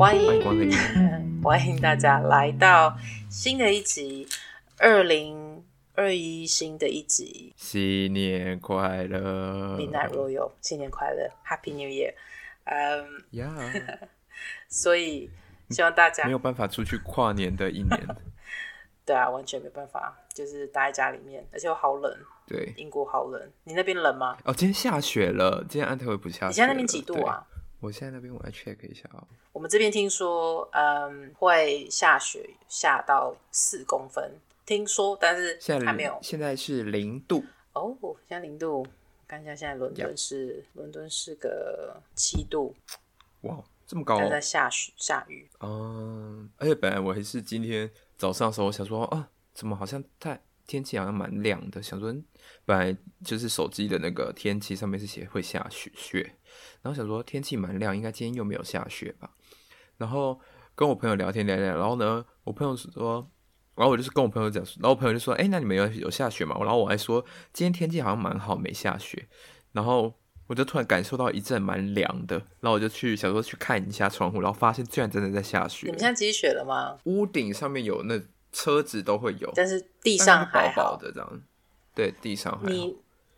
欢迎。光临，欢迎大家来到新的一集，二零二一新的一集，新年快乐，Midnight Royal，新年快乐，Happy New Year，嗯、um,，Yeah，所以希望大家没有办法出去跨年的一年，对啊，完全没办法，就是待在家里面，而且又好冷，对，英国好冷，你那边冷吗？哦，今天下雪了，今天安特卫普下雪，你现在那边几度啊？我现在那边我来 check 一下啊。我们这边听说，嗯，会下雪下到四公分，听说，但是现在还没有。现在是零度哦，现在零度。看一下，现在伦敦是伦.敦是个七度。哇，这么高哦！在下雪下雨。嗯，而且本来我还是今天早上的时候，我想说啊，怎么好像太天气好像蛮亮的，想说本来就是手机的那个天气上面是写会下雪雪。然后想说天气蛮亮，应该今天又没有下雪吧？然后跟我朋友聊天聊聊，然后呢，我朋友说，然后我就是跟我朋友讲，然后我朋友就说，哎，那你们有有下雪吗？然后我还说今天天气好像蛮好，没下雪。然后我就突然感受到一阵蛮凉的，然后我就去想说去看一下窗户，然后发现居然真的在下雪。你们现在积雪了吗？屋顶上面有，那车子都会有，但是地上还好薄薄的这样。对，地上还好。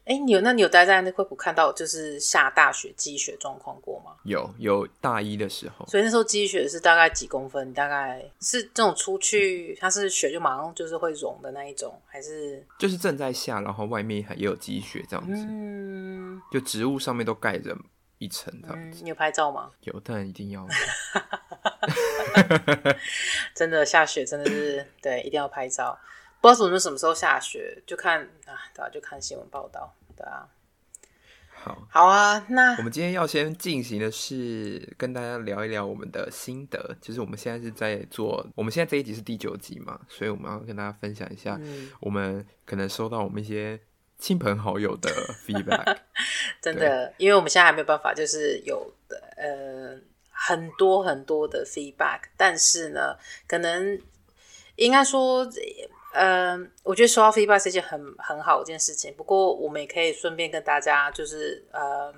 哎，你有那你有待在那惠普看到就是下大雪积雪状况过吗？有，有大一的时候。所以那时候积雪是大概几公分？大概是这种出去它是雪就马上就是会融的那一种，还是就是正在下，然后外面还也有积雪这样子？嗯，就植物上面都盖着一层这样子。嗯，你有拍照吗？有，当然一定要。真的下雪真的是对，一定要拍照。不知道什么什么时候下雪，就看啊，对啊，就看新闻报道，对啊。好，好啊，那我们今天要先进行的是跟大家聊一聊我们的心得，就是我们现在是在做，我们现在这一集是第九集嘛，所以我们要跟大家分享一下，我们可能收到我们一些亲朋好友的 feedback。真的，因为我们现在还没有办法，就是有的呃很多很多的 feedback，但是呢，可能应该说。嗯，uh, 我觉得收到 feedback 是一件很很好的一件事情。不过，我们也可以顺便跟大家就是呃、uh,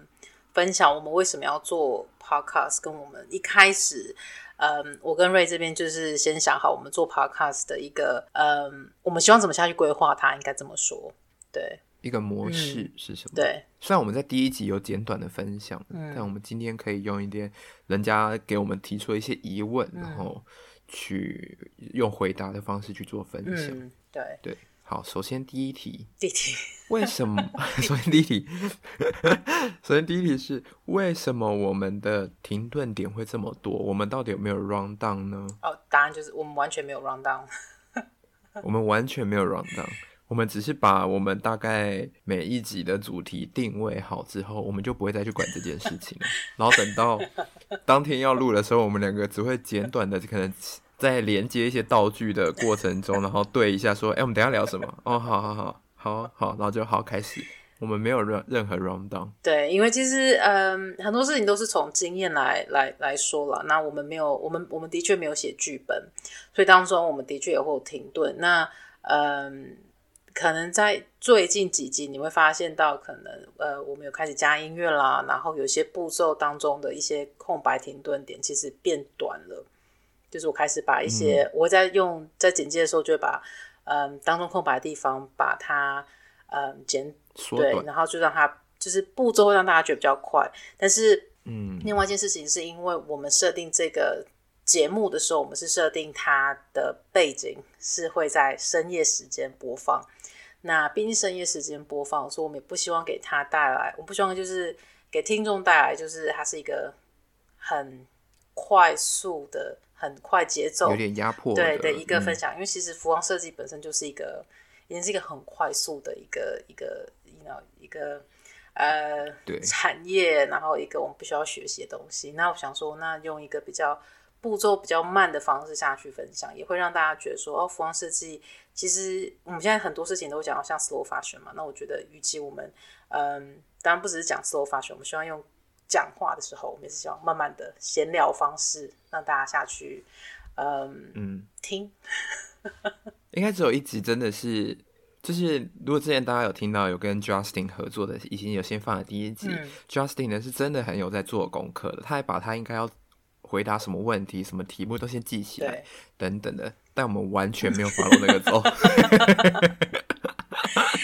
分享我们为什么要做 podcast，跟我们一开始，嗯，um, 我跟瑞这边就是先想好我们做 podcast 的一个，嗯，um, 我们希望怎么下去规划它，应该怎么说，对，一个模式是什么？嗯、对，虽然我们在第一集有简短的分享，嗯、但我们今天可以用一点人家给我们提出的一些疑问，嗯、然后。去用回答的方式去做分享，嗯、对对，好，首先第一题，第一题，为什么？首先第一题，首先第一题是为什么我们的停顿点会这么多？我们到底有没有 round down 呢？哦，答案就是我们完全没有 round down，我们完全没有 run down。我们只是把我们大概每一集的主题定位好之后，我们就不会再去管这件事情了。然后等到当天要录的时候，我们两个只会简短的，可能在连接一些道具的过程中，然后对一下说：“哎、我们等下聊什么？”哦，好好好，好好，然后就好开始。我们没有任任何 run down。对，因为其实嗯，很多事情都是从经验来来来说了。那我们没有，我们我们的确没有写剧本，所以当中我们的确也会有停顿。那嗯。可能在最近几集，你会发现到，可能呃，我们有开始加音乐啦，然后有些步骤当中的一些空白停顿点，其实变短了。就是我开始把一些，嗯、我在用在剪辑的时候，就会把嗯、呃、当中空白的地方把它嗯、呃、剪短对，然后就让它就是步骤会让大家觉得比较快。但是嗯，另外一件事情是因为我们设定这个节目的时候，我们是设定它的背景是会在深夜时间播放。那毕竟深夜时间播放，所以我们也不希望给它带来，我不希望就是给听众带来，就是它是一个很快速的、很快节奏、有点压迫对的一个分享。嗯、因为其实服装设计本身就是一个，已经是一个很快速的一个一个，you know, 一个呃产业，然后一个我们必须要学习的东西。那我想说，那用一个比较步骤比较慢的方式下去分享，也会让大家觉得说，哦，服装设计。其实我们现在很多事情都讲到像 slow fashion 嘛，那我觉得，与其我们，嗯，当然不只是讲 slow fashion，我们希望用讲话的时候，我们也是希望慢慢的闲聊方式让大家下去，嗯嗯，听。应该只有一集真的是，就是如果之前大家有听到有跟 Justin 合作的，已经有先放了第一集，嗯，Justin 呢是真的很有在做功课的，他还把他应该要回答什么问题，什么题目都先记起来，等等的。但我们完全没有 follow 那个 走。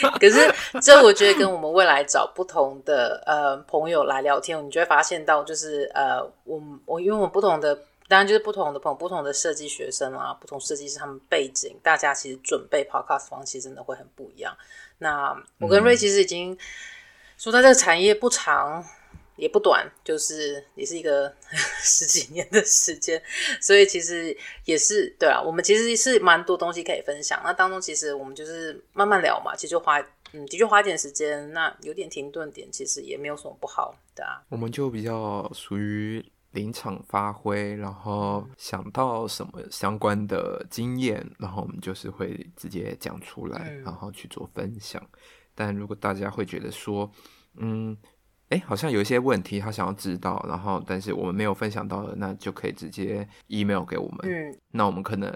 可是，这我觉得跟我们未来找不同的呃朋友来聊天，你就会发现到，就是呃，我我因为我们不同的，当然就是不同的朋友，不同的设计学生啊，不同设计师他们背景，大家其实准备 podcast 方式真的会很不一样。那我跟 Ray 其实已经说，在这个产业不长。也不短，就是也是一个 十几年的时间，所以其实也是对啊。我们其实是蛮多东西可以分享。那当中其实我们就是慢慢聊嘛，其实就花嗯，的确花一点时间。那有点停顿点，其实也没有什么不好的啊。我们就比较属于临场发挥，然后想到什么相关的经验，然后我们就是会直接讲出来，然后去做分享。嗯。但如果大家会觉得说，嗯。哎，好像有一些问题他想要知道，然后但是我们没有分享到的，那就可以直接 email 给我们。嗯，那我们可能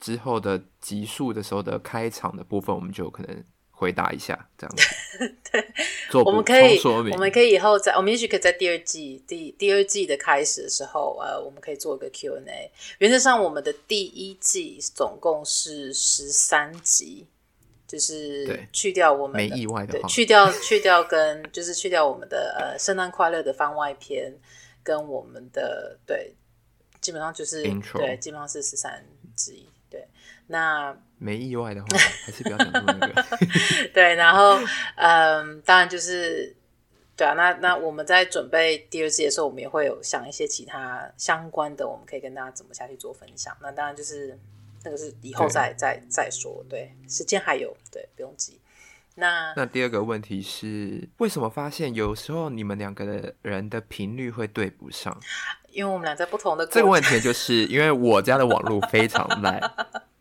之后的集数的时候的开场的部分，我们就可能回答一下这样子。对。我们可以，我们可以以后在，我们也许可以在第二季第第二季的开始的时候，呃，我们可以做一个 Q&A。原则上，我们的第一季总共是十三集。就是去掉我们没意外的话，去掉 去掉跟就是去掉我们的呃圣诞快乐的番外篇，跟我们的对，基本上就是 Intro 对，基本上是十三之一。对，那没意外的话，还是不要讲那个。对，然后嗯，当然就是对啊，那那我们在准备第二季的时候，我们也会有想一些其他相关的，我们可以跟大家怎么下去做分享。那当然就是。那个是以后再再再说，对，时间还有，对，不用急。那那第二个问题是，为什么发现有时候你们两个的人的频率会对不上？因为我们俩在不同的。这个问题就是因为我家的网络非常烂。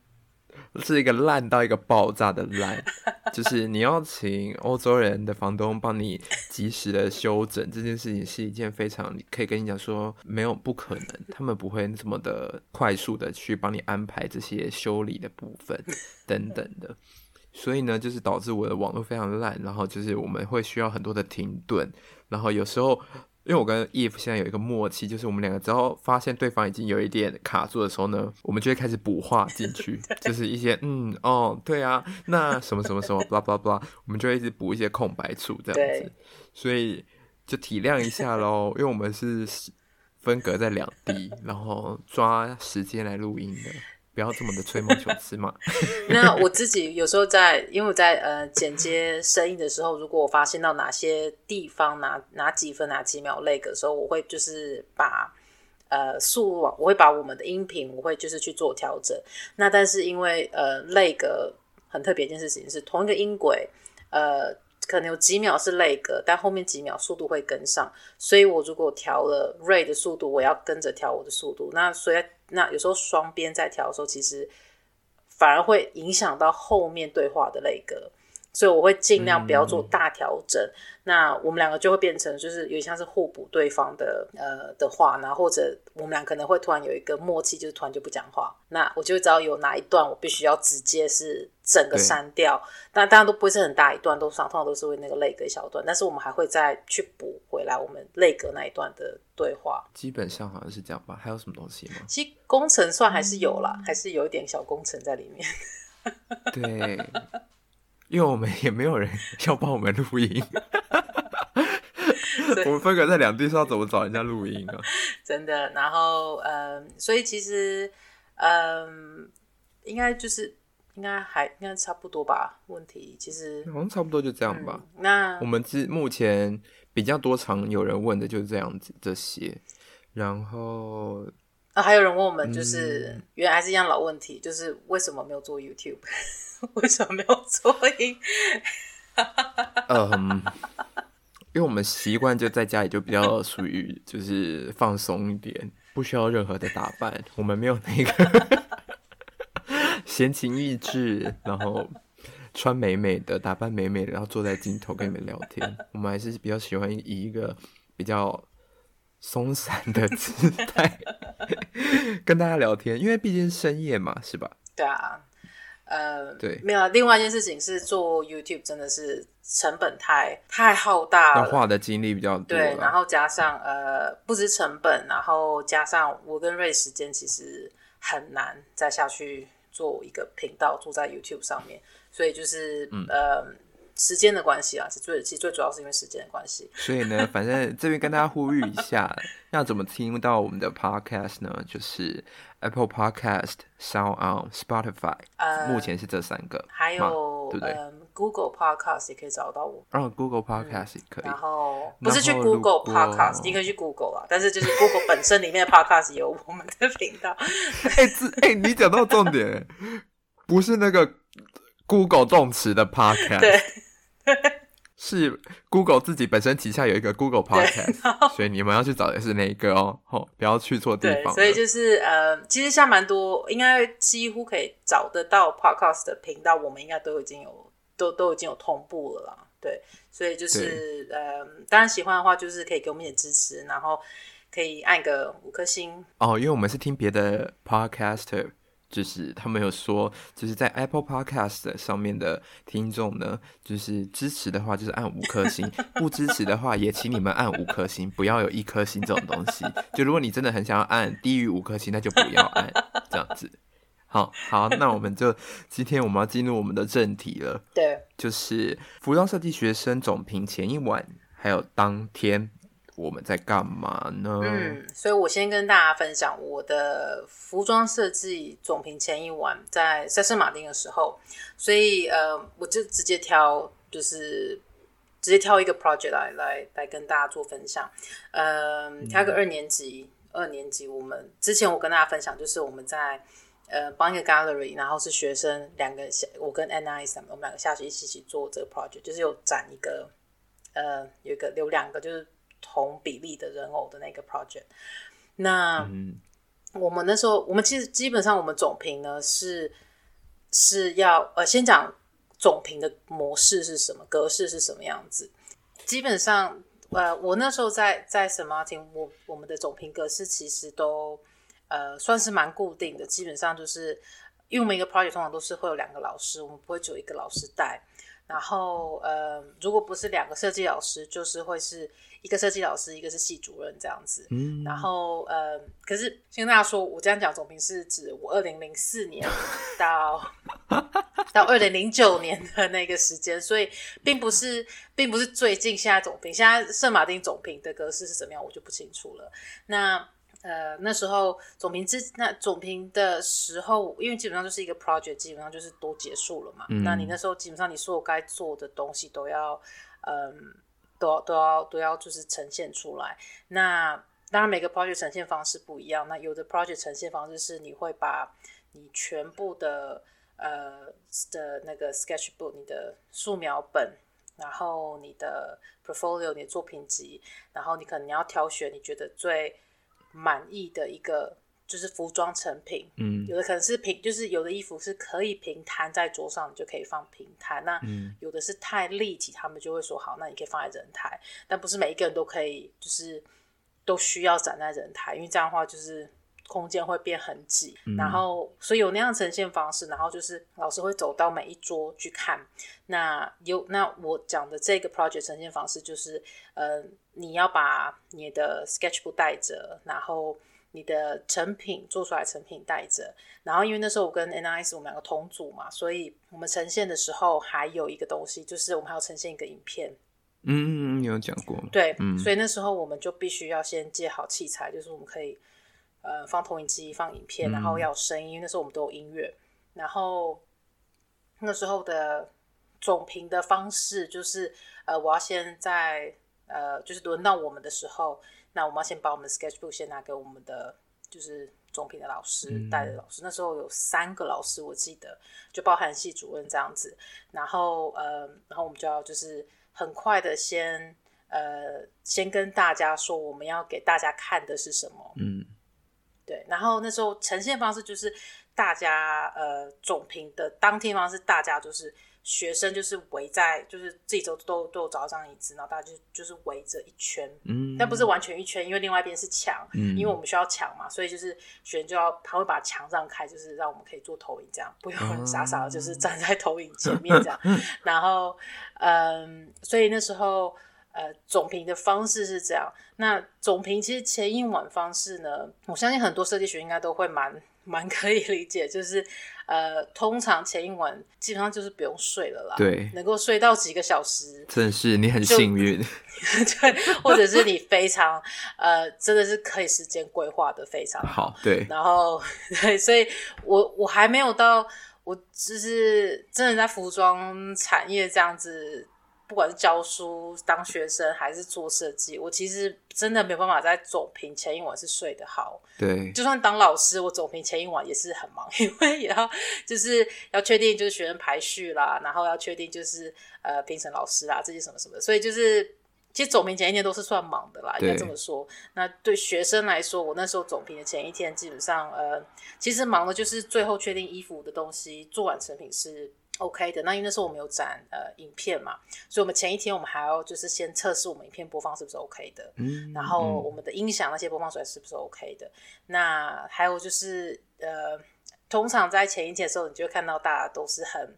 是一个烂到一个爆炸的烂，就是你要请欧洲人的房东帮你及时的修整这件事情，是一件非常可以跟你讲说没有不可能，他们不会这么的快速的去帮你安排这些修理的部分 等等的，所以呢，就是导致我的网络非常烂，然后就是我们会需要很多的停顿，然后有时候。因为我跟 Eve 现在有一个默契，就是我们两个只要发现对方已经有一点卡住的时候呢，我们就会开始补话进去，就是一些嗯哦对啊，那什么什么什么 blah blah blah，我们就会一直补一些空白处这样子，所以就体谅一下喽，因为我们是分隔在两地，然后抓时间来录音的。不要这么的吹毛求疵嘛。那我自己有时候在，因为我在呃剪接声音的时候，如果我发现到哪些地方哪哪几分哪几秒 lag 的时候，我会就是把呃速我会把我们的音频我会就是去做调整。那但是因为呃累格很特别一件事情是同一个音轨，呃可能有几秒是累格但后面几秒速度会跟上，所以我如果调了 Ray 的速度，我要跟着调我的速度。那所以。那有时候双边在调的时候，其实反而会影响到后面对话的那个，所以我会尽量不要做大调整。嗯那我们两个就会变成，就是有点像是互补对方的呃的话，然后或者我们俩可能会突然有一个默契，就是突然就不讲话。那我就会知道有哪一段我必须要直接是整个删掉，但当然都不会是很大一段，都上通常都是会那个泪隔一小段，但是我们还会再去补回来我们泪隔那一段的对话。基本上好像是这样吧？还有什么东西吗？其实工程算还是有啦，嗯、还是有一点小工程在里面。对。因为我们也没有人要帮我们录音，我们分隔在两地，是要怎么找人家录音啊？真的，然后嗯，所以其实嗯，应该就是应该还应该差不多吧？问题其实好像差不多就这样吧。嗯、那我们之目前比较多常有人问的就是这样子这些，然后啊，还有人问我们，就是、嗯、原来是一样老问题，就是为什么没有做 YouTube？为什么没有做音？嗯，因为我们习惯就在家里，就比较属于就是放松一点，不需要任何的打扮。我们没有那个闲情逸致，然后穿美美的，打扮美美的，然后坐在镜头跟你们聊天。我们还是比较喜欢以一个比较松散的姿态 跟大家聊天，因为毕竟是深夜嘛，是吧？对啊。呃，对，没有。另外一件事情是做 YouTube 真的是成本太太浩大了，要花的精力比较多。对，然后加上呃，不知成本，然后加上我跟瑞时间其实很难再下去做一个频道，做在 YouTube 上面，所以就是、嗯、呃。时间的关系啊，是最其实最主要是因为时间的关系。所以呢，反正这边跟大家呼吁一下，要怎么听到我们的 podcast 呢？就是 Apple Podcast、Sound On、Spotify，呃，目前是这三个，还有对不对、嗯、Google Podcast 也可以找到我。然后 Google Podcast 也可以。嗯、然后不是去 Google Podcast，你可以去 Google 啊，但是就是 Google 本身里面的 Podcast 有我们的频道。哎、欸，哎、欸，你讲到重点，不是那个 Google 动词的 Podcast。对。是 Google 自己本身旗下有一个 Google Podcast，所以你们要去找的是哪一个哦？吼，不要去错地方。所以就是呃，其实像蛮多，应该几乎可以找得到 Podcast 的频道，我们应该都已经有都都已经有同步了啦。对，所以就是呃，当然喜欢的话，就是可以给我们一点支持，然后可以按个五颗星哦。因为我们是听别的 Podcaster。就是他们有说，就是在 Apple Podcast 上面的听众呢，就是支持的话就是按五颗星，不支持的话也请你们按五颗星，不要有一颗星这种东西。就如果你真的很想要按低于五颗星，那就不要按这样子。好好，那我们就今天我们要进入我们的正题了。对，就是服装设计学生总评前一晚还有当天。我们在干嘛呢？嗯，所以我先跟大家分享我的服装设计总评前一晚在在圣马丁的时候，所以呃，我就直接挑，就是直接挑一个 project 来来来跟大家做分享。呃，挑个二年级，嗯、二年级我们之前我跟大家分享，就是我们在呃帮一个 gallery，然后是学生两个下，我跟 Anais 我们两个下去一起一起做这个 project，就是有展一个呃有一个有两个就是。同比例的人偶的那个 project，那我们那时候，我们其实基本上我们总评呢是是要呃先讲总评的模式是什么，格式是什么样子。基本上呃，我那时候在在 Saint Martin，我我们的总评格式其实都呃算是蛮固定的，基本上就是因为我们一个 project 通常都是会有两个老师，我们不会只有一个老师带。然后呃，如果不是两个设计老师，就是会是。一个设计老师，一个是系主任这样子。嗯，然后呃，可是先跟大家说，我这样讲总评是指我二零零四年 到到二零零九年的那个时间，所以并不是并不是最近现在总评，现在圣马丁总评的格式是怎么样，我就不清楚了。那呃那时候总评之那总评的时候，因为基本上就是一个 project，基本上就是都结束了嘛。嗯，那你那时候基本上你所有该做的东西都要嗯。呃都要都要都要就是呈现出来。那当然每个 project 呈现方式不一样。那有的 project 呈现方式是你会把你全部的呃的那个 sketchbook、你的素描本，然后你的 portfolio、你的作品集，然后你可能你要挑选你觉得最满意的一个。就是服装成品，嗯，有的可能是平，就是有的衣服是可以平摊在桌上，你就可以放平摊。那有的是太立体，他们就会说好，那你可以放在人台。但不是每一个人都可以，就是都需要展在人台，因为这样的话就是空间会变很挤。嗯、然后，所以有那样呈现方式，然后就是老师会走到每一桌去看。那有那我讲的这个 project 呈现方式就是，呃，你要把你的 sketchbook 带着，然后。你的成品做出来，成品带着，然后因为那时候我跟 NIS 我们两个同组嘛，所以我们呈现的时候还有一个东西，就是我们还要呈现一个影片。嗯，你有讲过。对，嗯，所以那时候我们就必须要先借好器材，就是我们可以呃放投影机、放影片，然后要有声音，因为那时候我们都有音乐。然后那时候的总评的方式就是呃，我要先在呃，就是轮到我们的时候。那我们要先把我们的 sketchbook 先拿给我们的就是总评的老师带的老师，嗯、那时候有三个老师我记得，就包含系主任这样子。然后呃，然后我们就要就是很快的先呃先跟大家说我们要给大家看的是什么。嗯，对。然后那时候呈现方式就是大家呃总评的当天方式大家就是。学生就是围在，就是自己都都都有找到张椅子，然后大家就就是围着一圈，嗯，但不是完全一圈，因为另外一边是墙，嗯，因为我们需要墙嘛，所以就是学生就要他会把墙让开，就是让我们可以做投影，这样不用很傻傻的，就是站在投影前面这样，嗯、然后嗯，所以那时候呃总评的方式是这样，那总评其实前一晚方式呢，我相信很多设计学应该都会蛮。蛮可以理解，就是呃，通常前一晚基本上就是不用睡了啦，对，能够睡到几个小时，真的是你很幸运，对，或者是你非常呃，真的是可以时间规划的非常好，好，对，然后对，所以我我还没有到，我就是真的在服装产业这样子。不管是教书、当学生还是做设计，我其实真的没有办法在总评前一晚是睡得好。对，就算当老师，我总评前一晚也是很忙，因为也要就是要确定就是学生排序啦，然后要确定就是呃评审老师啦这些什么什么，所以就是其实总评前一天都是算忙的啦，应该这么说。那对学生来说，我那时候总评的前一天基本上呃，其实忙的就是最后确定衣服的东西做完成品是。OK 的，那因为那时候我们有展呃影片嘛，所以我们前一天我们还要就是先测试我们影片播放是不是 OK 的，嗯，然后我们的音响那些播放出来是不是 OK 的，那还有就是呃，通常在前一天的时候，你就会看到大家都是很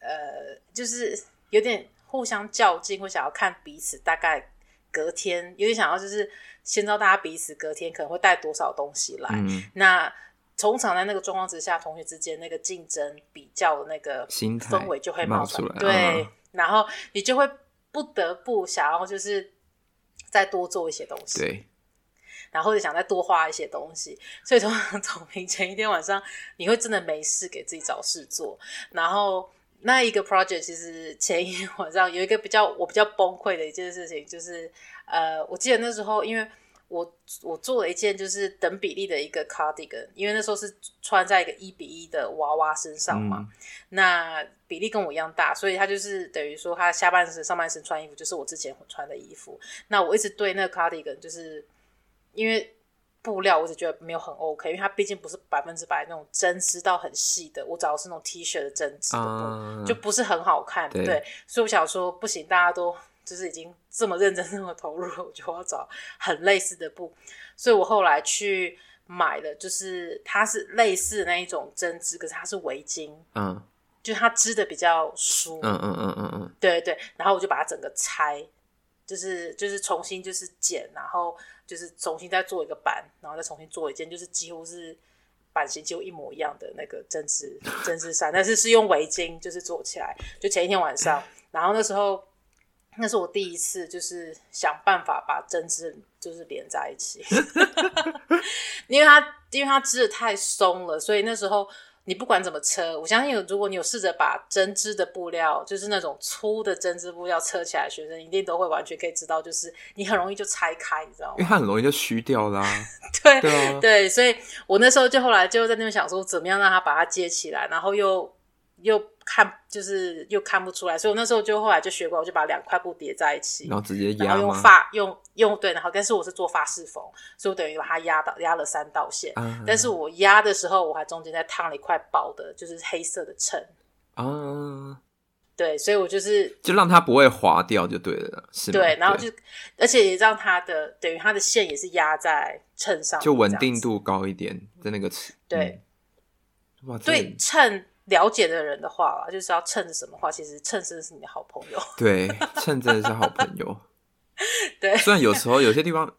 呃，就是有点互相较劲，会想要看彼此大概隔天有点想要就是先知道大家彼此隔天可能会带多少东西来，嗯，那。通常在那个状况之下，同学之间那个竞争比较的那个氛围就会冒出来，对，嗯、然后你就会不得不想要就是再多做一些东西，对，然后就想再多花一些东西，所以通常总评前一天晚上，你会真的没事给自己找事做，然后那一个 project 其实前一天晚上有一个比较我比较崩溃的一件事情，就是呃，我记得那时候因为。我我做了一件就是等比例的一个 cardigan，因为那时候是穿在一个一比一的娃娃身上嘛，嗯、那比例跟我一样大，所以他就是等于说他下半身、上半身穿衣服就是我之前穿的衣服。那我一直对那个 cardigan，就是因为布料我只觉得没有很 OK，因为它毕竟不是百分之百那种针织到很细的，我找的是那种 T 恤的针织的布，嗯、就不是很好看。对，对，所以我想说不行，大家都。就是已经这么认真、这么投入了，我就要找很类似的布，所以我后来去买的，就是它是类似那一种针织，可是它是围巾，嗯，就它织的比较疏，嗯嗯嗯嗯嗯，对对，然后我就把它整个拆，就是就是重新就是剪，然后就是重新再做一个版，然后再重新做一件，就是几乎是版型几乎一模一样的那个针织针织衫，但是是用围巾就是做起来，就前一天晚上，然后那时候。那是我第一次，就是想办法把针织就是连在一起，因为它因为它织的太松了，所以那时候你不管怎么车，我相信如果你有试着把针织的布料，就是那种粗的针织布料车起来，学生一定都会完全可以知道，就是你很容易就拆开，你知道吗？因为它很容易就虚掉啦、啊。对对、啊、对，所以我那时候就后来就在那边想说，怎么样让它把它接起来，然后又。又看就是又看不出来，所以我那时候就后来就学过，我就把两块布叠在一起，然后直接压，然后用发用用对，然后但是我是做发式缝，所以我等于把它压到压了三道线，嗯、但是我压的时候我还中间再烫了一块薄的，就是黑色的衬啊，嗯、对，所以我就是就让它不会滑掉就对了，是？对，然后就而且也让它的等于它的线也是压在衬上，就稳定度高一点在那个对，对衬。了解的人的话啦，就是要趁什么话，其实趁真的是你的好朋友。对，趁真的是好朋友。对，虽然有时候有些地方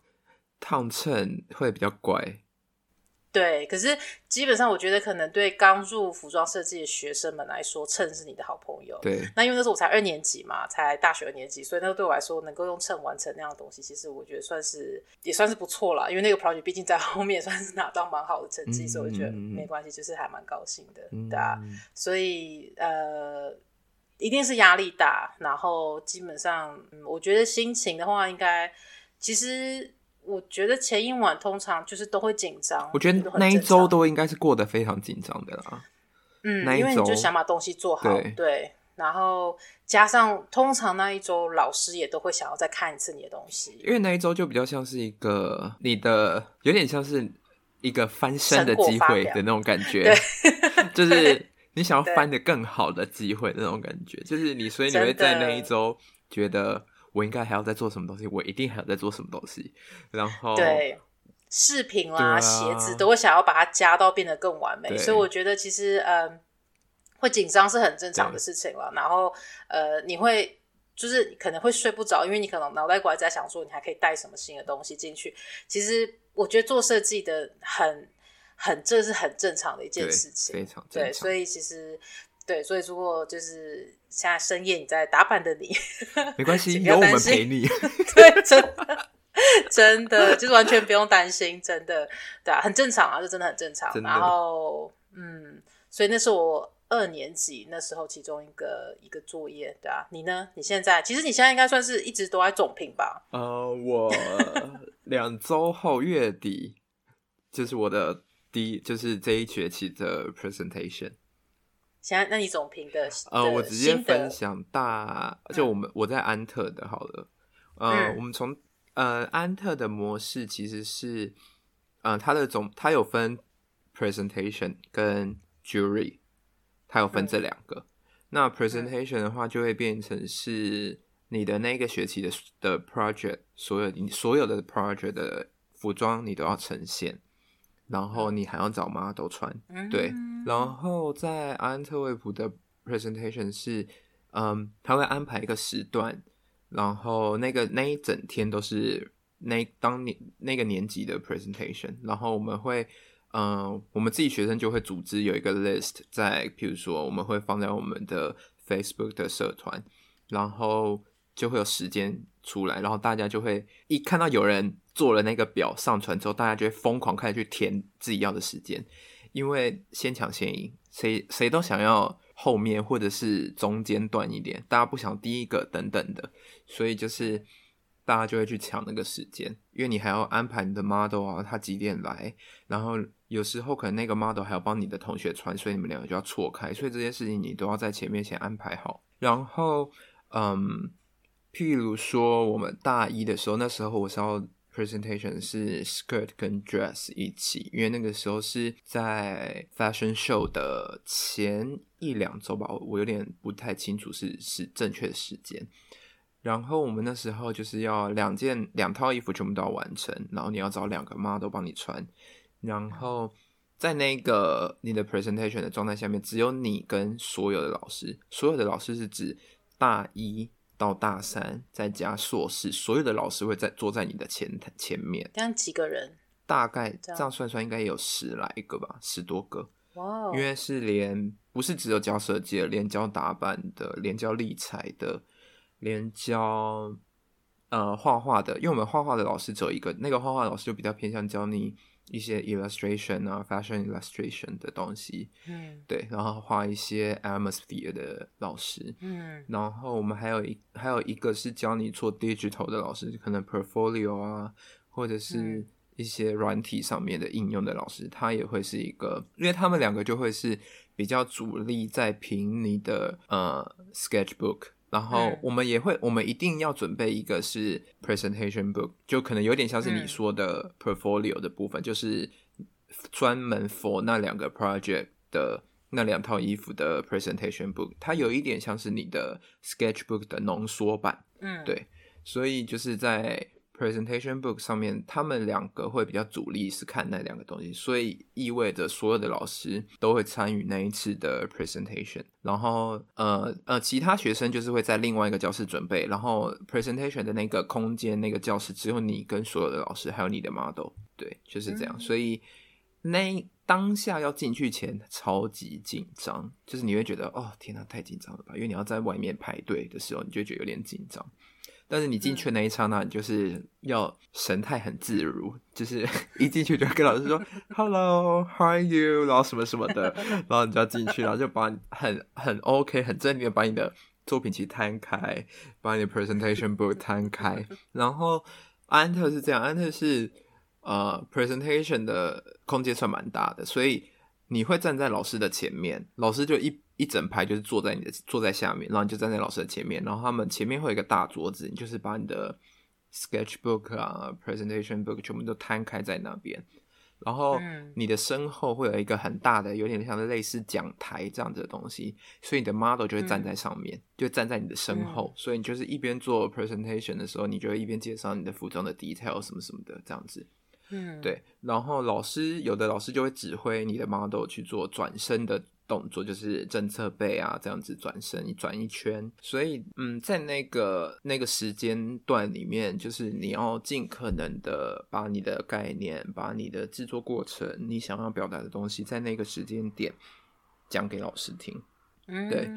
烫衬会比较怪。对，可是基本上我觉得可能对刚入服装设计的学生们来说，衬是你的好朋友。对，那因为那时候我才二年级嘛，才大学二年级，所以那个对我来说，能够用衬完成那样的东西，其实我觉得算是也算是不错啦。因为那个 project 毕竟在后面 算是拿到蛮好的成绩，嗯、所以我觉得没关系，就是还蛮高兴的，嗯、对啊。所以呃，一定是压力大，然后基本上，嗯，我觉得心情的话，应该其实。我觉得前一晚通常就是都会紧张。我觉得那一周都应该是过得非常紧张的啦。嗯，因为你就想把东西做好，对，对，然后加上通常那一周老师也都会想要再看一次你的东西，因为那一周就比较像是一个你的，有点像是一个翻身的机会的那种感觉，对。就是你想要 翻的更好的机会的那种感觉，就是你，所以你会在那一周觉得我应该还要再做什么东西，我一定还要再做什么东西，然后对饰品啦、啊、鞋子都会想要把它加到变得更完美，所以我觉得其实嗯，会紧张是很正常的事情了。然后呃，你会。就是可能会睡不着，因为你可能脑袋瓜在想说，你还可以带什么新的东西进去。其实我觉得做设计的很很，这是很正常的一件事情，非常。对，所以其实对，所以如果就是现在深夜你在打扮的你，没关系，有我们陪你。对，真的真的就是完全不用担心，真的对啊，很正常啊，这真的很正常。然后嗯，所以那是我。二年级那时候，其中一个一个作业，对啊，你呢？你现在其实你现在应该算是一直都在总评吧？呃，我 两周后月底就是我的第一，就是这一学期的 presentation。现在，那你总评的？呃，我直接分享大，就我们、嗯、我在安特的，好了，呃，嗯、我们从呃安特的模式其实是，呃，它的总它有分 presentation 跟 jury。它有分这两个，嗯、那 presentation 的话就会变成是你的那个学期的的 project，所有你所有的 project 的服装你都要呈现，然后你还要找 model 穿，嗯、对，然后在安特卫普的 presentation 是，嗯，他会安排一个时段，然后那个那一整天都是那当年那个年级的 presentation，然后我们会。嗯，我们自己学生就会组织有一个 list，在譬如说，我们会放在我们的 Facebook 的社团，然后就会有时间出来，然后大家就会一看到有人做了那个表上传之后，大家就会疯狂开始去填自己要的时间，因为先抢先赢，谁谁都想要后面或者是中间段一点，大家不想第一个等等的，所以就是。大家就会去抢那个时间，因为你还要安排你的 model 啊，他几点来，然后有时候可能那个 model 还要帮你的同学穿，所以你们两个就要错开，所以这些事情你都要在前面先安排好。然后，嗯，譬如说我们大一的时候，那时候我是要 presentation 是 skirt 跟 dress 一起，因为那个时候是在 fashion show 的前一两周吧，我有点不太清楚是是正确的时间。然后我们那时候就是要两件两套衣服全部都要完成，然后你要找两个 model 帮你穿，然后在那个你的 presentation 的状态下面，只有你跟所有的老师，所有的老师是指大一到大三再加硕士，所有的老师会在坐在你的前前面。这样几个人？大概这样算算应该有十来个吧，十多个。哇！因为是连不是只有教设计的，连教打扮的，连教立裁的。连教呃画画的，因为我们画画的老师只有一个，那个画画老师就比较偏向教你一些 illustration 啊，fashion illustration 的东西，嗯，对，然后画一些 atmosphere 的老师，嗯，然后我们还有一还有一个是教你做 digital 的老师，可能 portfolio 啊，或者是一些软体上面的应用的老师，他也会是一个，因为他们两个就会是比较主力在评你的呃 sketchbook。然后我们也会，我们一定要准备一个是 presentation book，就可能有点像是你说的 portfolio 的部分，嗯、就是专门 for 那两个 project 的那两套衣服的 presentation book，它有一点像是你的 sketchbook 的浓缩版，嗯，对，所以就是在。Presentation book 上面，他们两个会比较主力是看那两个东西，所以意味着所有的老师都会参与那一次的 presentation。然后，呃呃，其他学生就是会在另外一个教室准备。然后，presentation 的那个空间、那个教室只有你跟所有的老师，还有你的 model。对，就是这样。所以那当下要进去前超级紧张，就是你会觉得哦，天哪，太紧张了吧？因为你要在外面排队的时候，你就觉得有点紧张。但是你进去那一刹那，你就是要神态很自如，就是一进去就跟老师说 “Hello，How are you”，然后什么什么的，然后你就要进去，然后就把很很 OK、很正经的把你的作品集摊开，把你的 presentation book 摊开。然后安特是这样，安特是呃 presentation 的空间算蛮大的，所以你会站在老师的前面，老师就一。一整排就是坐在你的坐在下面，然后你就站在老师的前面，然后他们前面会有一个大桌子，你就是把你的 sketchbook 啊、presentation book 全部都摊开在那边，然后你的身后会有一个很大的，有点像类似讲台这样子的东西，所以你的 model 就会站在上面，嗯、就站在你的身后，嗯、所以你就是一边做 presentation 的时候，你就会一边介绍你的服装的 detail 什么什么的这样子。嗯，对。然后老师有的老师就会指挥你的 model 去做转身的。动作就是正侧背啊，这样子转身，你转一圈。所以，嗯，在那个那个时间段里面，就是你要尽可能的把你的概念、把你的制作过程、你想要表达的东西，在那个时间点讲给老师听。对，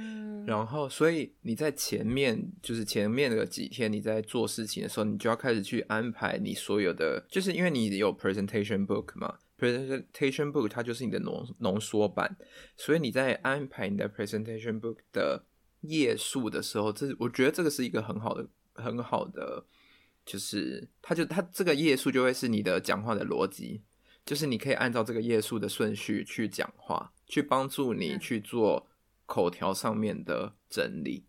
然后所以你在前面就是前面的几天你在做事情的时候，你就要开始去安排你所有的，就是因为你有 presentation book 嘛。Presentation book 它就是你的浓浓缩版，所以你在安排你的 presentation book 的页数的时候，这我觉得这个是一个很好的、很好的，就是它就它这个页数就会是你的讲话的逻辑，就是你可以按照这个页数的顺序去讲话，去帮助你去做口条上面的整理，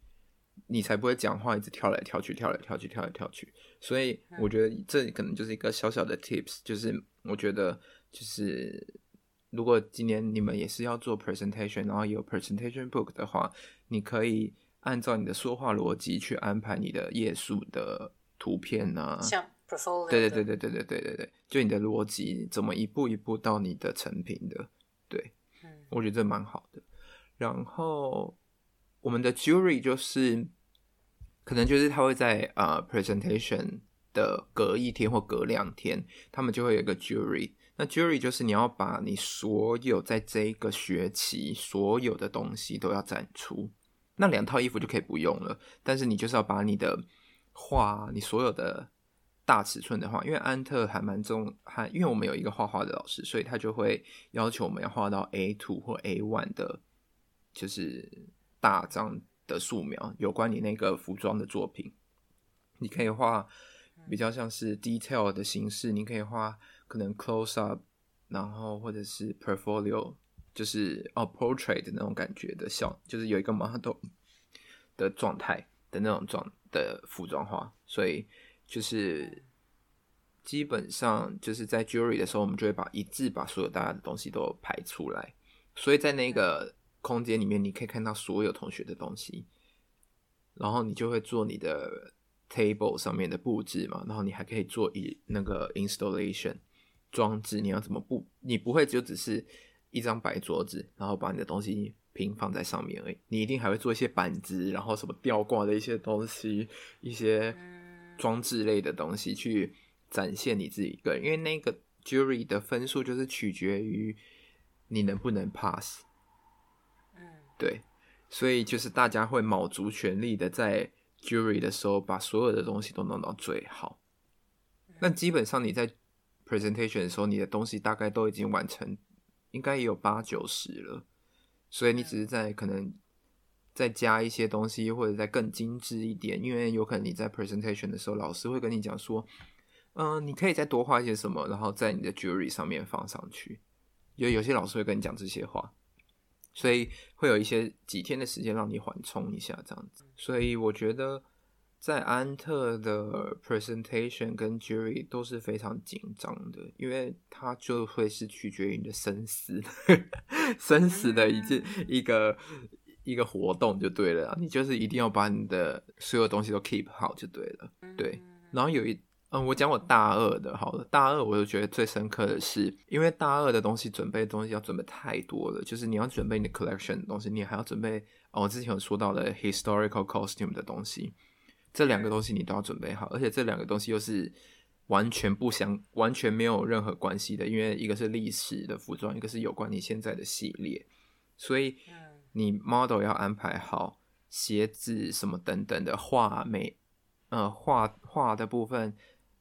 你才不会讲话一直跳来跳去、跳来跳去、跳来跳去。所以我觉得这可能就是一个小小的 tips，就是我觉得。就是如果今年你们也是要做 presentation，然后有 presentation book 的话，你可以按照你的说话逻辑去安排你的页数的图片啊，像 portfolio，对对对对对对对对对，就你的逻辑怎么一步一步到你的成品的，对，嗯，我觉得这蛮好的。然后我们的 jury 就是可能就是他会在啊、uh, presentation 的隔一天或隔两天，他们就会有一个 jury。那 jury 就是你要把你所有在这一个学期所有的东西都要展出，那两套衣服就可以不用了。但是你就是要把你的画，你所有的大尺寸的画，因为安特还蛮重，还因为我们有一个画画的老师，所以他就会要求我们要画到 A two 或 A one 的，就是大张的素描，有关你那个服装的作品，你可以画比较像是 detail 的形式，你可以画。可能 close up，然后或者是 portfolio，就是哦 portrait 的那种感觉的像，就是有一个 model 的状态的那种状的服装画，所以就是基本上就是在 jury 的时候，我们就会把一致把所有大家的东西都排出来，所以在那个空间里面，你可以看到所有同学的东西，然后你就会做你的 table 上面的布置嘛，然后你还可以做一那个 installation。装置你要怎么布？你不会就只是一张白桌子，然后把你的东西平放在上面而已。你一定还会做一些板子，然后什么吊挂的一些东西，一些装置类的东西去展现你自己一个人。因为那个 jury 的分数就是取决于你能不能 pass。对，所以就是大家会卯足全力的在 jury 的时候把所有的东西都弄到最好。那基本上你在 presentation 的时候，你的东西大概都已经完成，应该也有八九十了，所以你只是在可能再加一些东西，或者再更精致一点，因为有可能你在 presentation 的时候，老师会跟你讲说，嗯、你可以再多画一些什么，然后在你的 jury 上面放上去，有有些老师会跟你讲这些话，所以会有一些几天的时间让你缓冲一下这样子，所以我觉得。在安特的 presentation 跟 jury 都是非常紧张的，因为它就会是取决于你的生死，生死的一件一个一个活动就对了。你就是一定要把你的所有东西都 keep 好就对了。对，然后有一嗯，我讲我大二的，好了，大二我就觉得最深刻的是，因为大二的东西准备的东西要准备太多了，就是你要准备你的 collection 的东西，你还要准备哦，我之前有说到的 historical costume 的东西。这两个东西你都要准备好，而且这两个东西又是完全不相、完全没有任何关系的，因为一个是历史的服装，一个是有关你现在的系列，所以你 model 要安排好鞋子什么等等的画美，呃，画画的部分，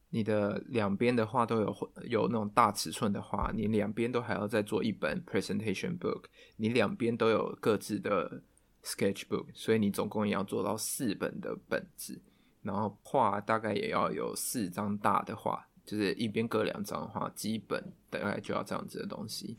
你的两边的话都有有那种大尺寸的话，你两边都还要再做一本 presentation book，你两边都有各自的 sketchbook，所以你总共也要做到四本的本子。然后画大概也要有四张大的画，就是一边各两张画，基本大概就要这样子的东西。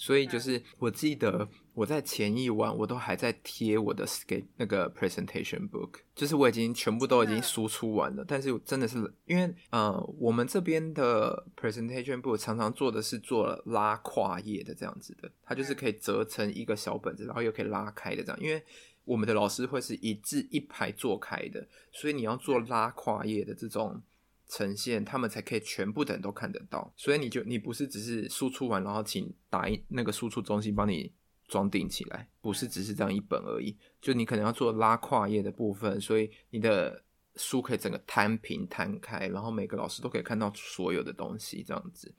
所以就是我记得我在前一晚我都还在贴我的给那个 presentation book，就是我已经全部都已经输出完了，但是真的是因为呃我们这边的 presentation book 常常做的是做了拉跨页的这样子的，它就是可以折成一个小本子，然后又可以拉开的这样，因为我们的老师会是一字一排做开的，所以你要做拉跨页的这种。呈现，他们才可以全部的人都看得到，所以你就你不是只是输出完，然后请打印那个输出中心帮你装订起来，不是只是这样一本而已，就你可能要做拉跨页的部分，所以你的书可以整个摊平摊开，然后每个老师都可以看到所有的东西这样子。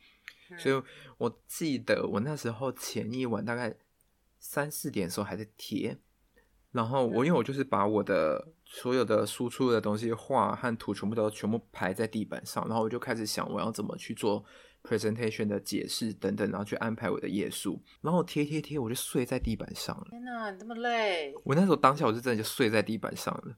所以我记得我那时候前一晚大概三四点的时候还在贴。然后我因为我就是把我的所有的输出的东西画和图全部都全部排在地板上，然后我就开始想我要怎么去做 presentation 的解释等等，然后去安排我的页数，然后贴贴贴，我就睡在地板上了。天哪，你这么累！我那时候当下我就真的就睡在地板上了。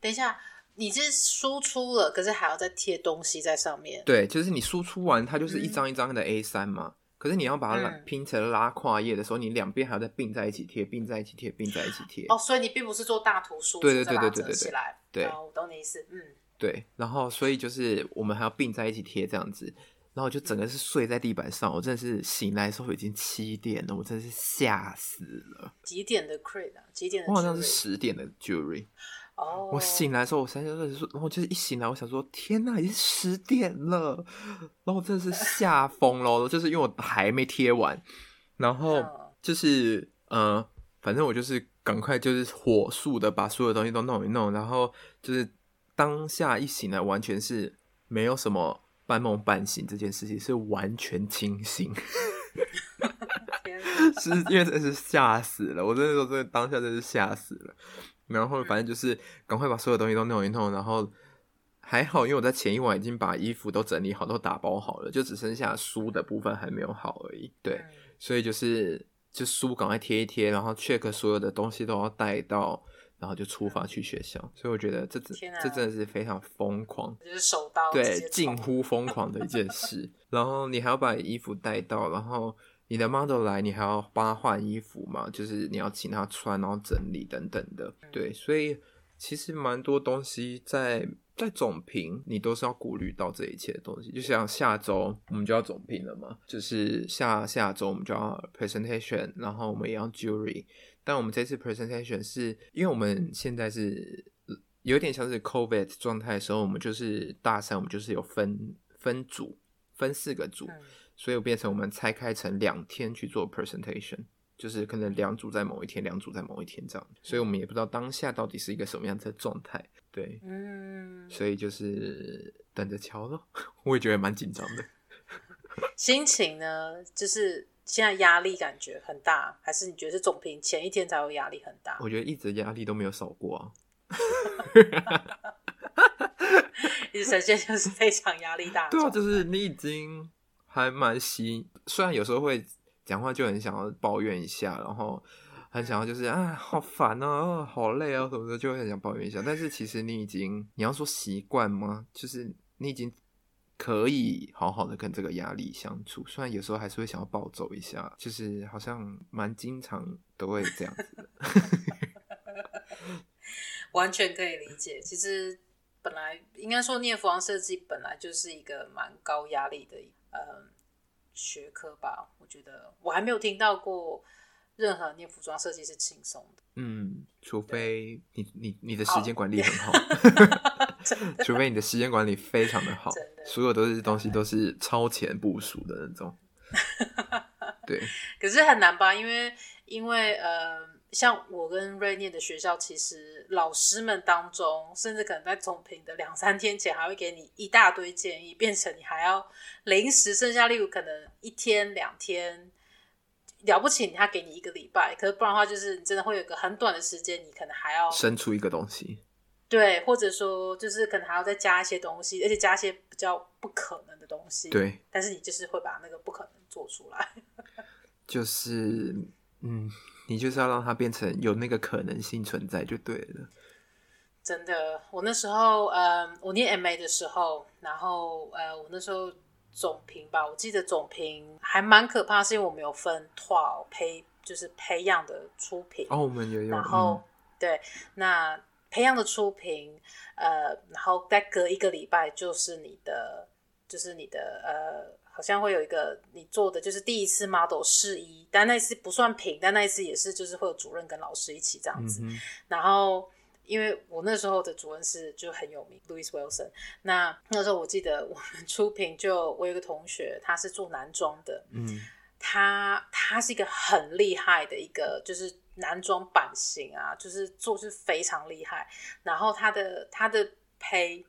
等一下，你是输出了，可是还要再贴东西在上面？对，就是你输出完，它就是一张一张的 A 三嘛。嗯可是你要把它拼成拉跨页的时候，嗯、你两边还要再并在一起贴，并在一起贴，并在一起贴。哦，所以你并不是做大图书，对对对对对对对，对，我懂你意思，嗯，对。然后所以就是我们还要并在一起贴这样子，然后就整个是睡在地板上，我真的是醒来的时候已经七点了，我真的是吓死了。几点的 crate 啊？几点的？我好像是十点的 jury。哦，我醒来的时候，我三十二岁，然后就是一醒来，我想说，天呐，已经十点了，然后我真的是吓疯了，就是因为我还没贴完，然后就是呃，反正我就是赶快就是火速的把所有东西都弄一弄，然后就是当下一醒来，完全是没有什么半梦半醒这件事情，是完全清醒，是因为真的是吓死了，我真的说真的当下真是吓死了。然后反正就是赶快把所有东西都弄一弄，然后还好，因为我在前一晚已经把衣服都整理好，都打包好了，就只剩下书的部分还没有好而已。对，所以就是就书赶快贴一贴，然后 check 所有的东西都要带到，然后就出发去学校。所以我觉得这这真的是非常疯狂，就是手刀，对，近乎疯狂的一件事。然后你还要把衣服带到，然后。你的 model 来，你还要帮他换衣服嘛？就是你要请他穿，然后整理等等的。对，所以其实蛮多东西在在总评，你都是要顾虑到这一切的东西。就像下周我们就要总评了嘛，就是下下周我们就要 presentation，然后我们也要 jury。但我们这次 presentation 是因为我们现在是有点像是 COVID 状态的时候，我们就是大三，我们就是有分分组，分四个组。嗯所以变成我们拆开成两天去做 presentation，就是可能两组在某一天，两组在某一天这样。所以我们也不知道当下到底是一个什么样子的状态，对，嗯，所以就是等着瞧咯。我也觉得蛮紧张的。心情呢，就是现在压力感觉很大，还是你觉得是总评前一天才会压力很大？我觉得一直压力都没有少过啊，一直呈现就是非常压力大。对啊，就是你已经。还蛮稀，虽然有时候会讲话就很想要抱怨一下，然后很想要就是啊，好烦啊，好累啊什么的，就会很想抱怨一下。但是其实你已经，你要说习惯吗？就是你已经可以好好的跟这个压力相处。虽然有时候还是会想要暴走一下，就是好像蛮经常都会这样子的。完全可以理解。其实本来应该说念服装设计本来就是一个蛮高压力的。呃，学科吧，我觉得我还没有听到过任何念服装设计是轻松的。嗯，除非你你你的时间管理很 好，除非你的时间管理非常的好，所有都是东西都是超前部署的那种。对，可是很难吧？因为因为呃。像我跟瑞念的学校，其实老师们当中，甚至可能在总评的两三天前，还会给你一大堆建议，变成你还要临时剩下，例如可能一天两天了不起，他给你一个礼拜，可是不然的话，就是你真的会有一个很短的时间，你可能还要生出一个东西，对，或者说就是可能还要再加一些东西，而且加一些比较不可能的东西，对，但是你就是会把那个不可能做出来，就是嗯。你就是要让它变成有那个可能性存在就对了。真的，我那时候，呃，我念 MA 的时候，然后，呃，我那时候总评吧，我记得总评还蛮可怕，是因为我们有分 twelve 培，就是培养的初评哦，我们也有，然后、嗯、对，那培养的初评，呃，然后再隔一个礼拜就是你的，就是你的呃。好像会有一个你做的就是第一次 model 试衣，但那次不算评，但那一次也是就是会有主任跟老师一起这样子。嗯、然后因为我那时候的主任是就很有名，Louis Wilson。那那时候我记得我们出评就我有一个同学，他是做男装的，嗯，他他是一个很厉害的一个就是男装版型啊，就是做是非常厉害。然后他的他的胚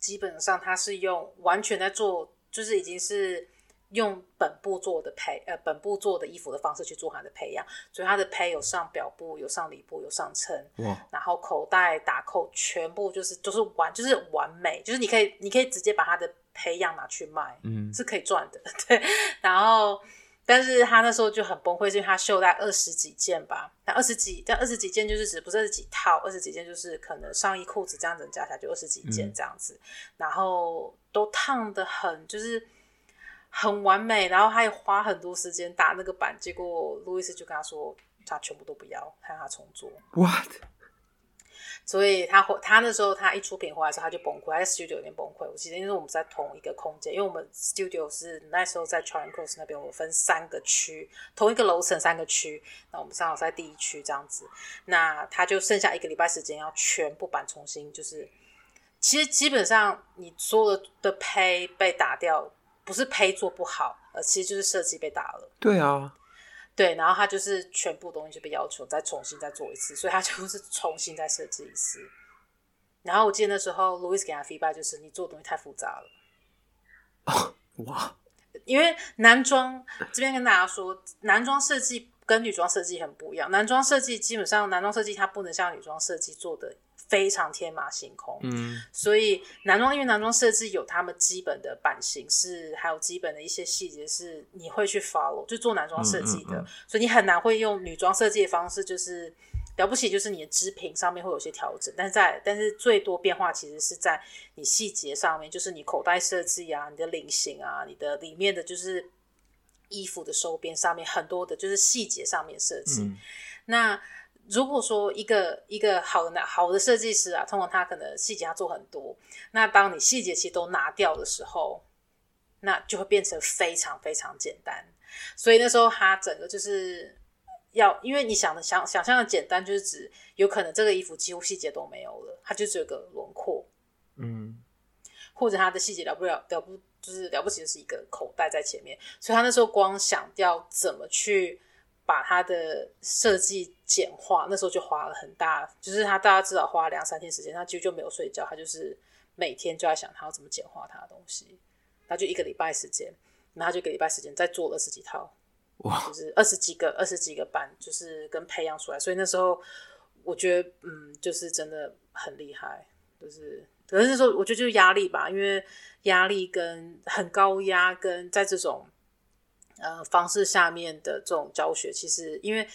基本上他是用完全在做。就是已经是用本部做的胚，呃，本部做的衣服的方式去做它的培养，所以它的胚有上表布，有上里布，有上衬，哇，然后口袋打扣全部就是就是完就是完美，就是你可以你可以直接把它的培养拿去卖，嗯，是可以赚的，对。然后，但是他那时候就很崩溃，是因为他绣带二十几件吧，那二十几但二十几件就是指不是二十几套，二十几件就是可能上衣裤子这样子加起来就二十几件这样子，嗯、然后。都烫的很，就是很完美，然后他也花很多时间打那个板，结果路易斯就跟他说，他全部都不要，他让他重做。What？所以他回他那时候他一出品回来的时候他就崩溃，他在 studio 里面崩溃。我记得因为我们在同一个空间，因为我们 studio 是那时候在 Charing Cross 那边，我们分三个区，同一个楼层三个区，那我们正好在第一区这样子。那他就剩下一个礼拜时间要全部板重新就是。其实基本上，你所有的胚被打掉，不是胚做不好，呃其实就是设计被打了。对啊，对，然后他就是全部东西就被要求再重新再做一次，所以他就是重新再设计一次。然后我记得那时候，Louis 给他 feedback 就是你做的东西太复杂了。哦，哇！因为男装这边跟大家说，男装设计跟女装设计很不一样。男装设计基本上，男装设计它不能像女装设计做的。非常天马行空，嗯，所以男装因为男装设计有他们基本的版型是，还有基本的一些细节是你会去 follow，就做男装设计的，嗯嗯嗯，所以你很难会用女装设计的方式，就是了不起，就是你的织品上面会有些调整，但是在但是最多变化其实是在你细节上面，就是你口袋设计啊，你的领型啊，你的里面的就是衣服的收边上面很多的就是细节上面设计，嗯、那。如果说一个一个好的好的设计师啊，通常他可能细节他做很多，那当你细节其实都拿掉的时候，那就会变成非常非常简单。所以那时候他整个就是要，因为你想的想想象的简单，就是指有可能这个衣服几乎细节都没有了，它就只有个轮廓，嗯，或者它的细节了不了了不就是了不起的是一个口袋在前面，所以他那时候光想要怎么去。把他的设计简化，那时候就花了很大，就是他大家至少花了两三天时间，他几乎就没有睡觉，他就是每天就在想他要怎么简化他的东西，他就一个礼拜时间，然后就一个礼拜时间再做了二十几套，哇，就是二十几个二十几个版，就是跟培养出来，所以那时候我觉得嗯，就是真的很厉害，就是可是那时候我觉得就是压力吧，因为压力跟很高压跟在这种。呃，方式下面的这种教学，其实因为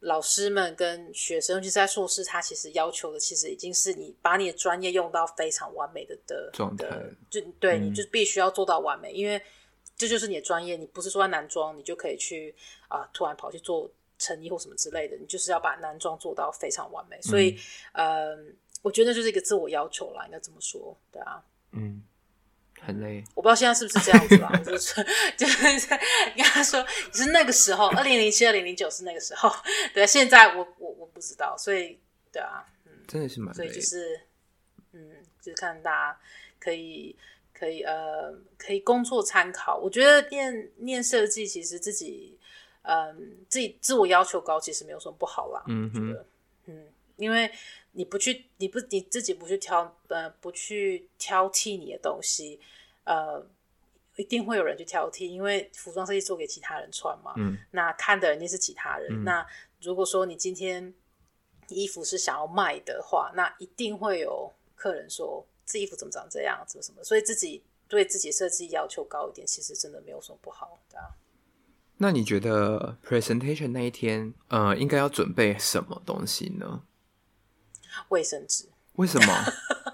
老师们跟学生，尤其是在硕士，他其实要求的，其实已经是你把你的专业用到非常完美的的状态，就对、嗯、你就必须要做到完美，因为这就是你的专业，你不是说男装你就可以去啊、呃，突然跑去做成衣或什么之类的，你就是要把男装做到非常完美，所以，嗯、呃，我觉得就是一个自我要求啦，应该这么说，对啊，嗯。很累，我不知道现在是不是这样子吧？就是 就是跟他说，你是那个时候，二零零七、二零零九是那个时候。对，现在我我我不知道，所以对啊，嗯，真的是蛮累。所以就是，嗯，就是看大家可以可以呃可以工作参考。我觉得念念设计，其实自己嗯自己自我要求高，其实没有什么不好啦。嗯，觉得嗯，因为。你不去，你不你自己不去挑，呃，不去挑剔你的东西，呃，一定会有人去挑剔，因为服装设计做给其他人穿嘛。嗯。那看的人一定是其他人。嗯。那如果说你今天衣服是想要卖的话，那一定会有客人说这衣服怎么长这样，怎么什么。所以自己对自己设计要求高一点，其实真的没有什么不好的。那你觉得 presentation 那一天，呃，应该要准备什么东西呢？卫生纸？为什么？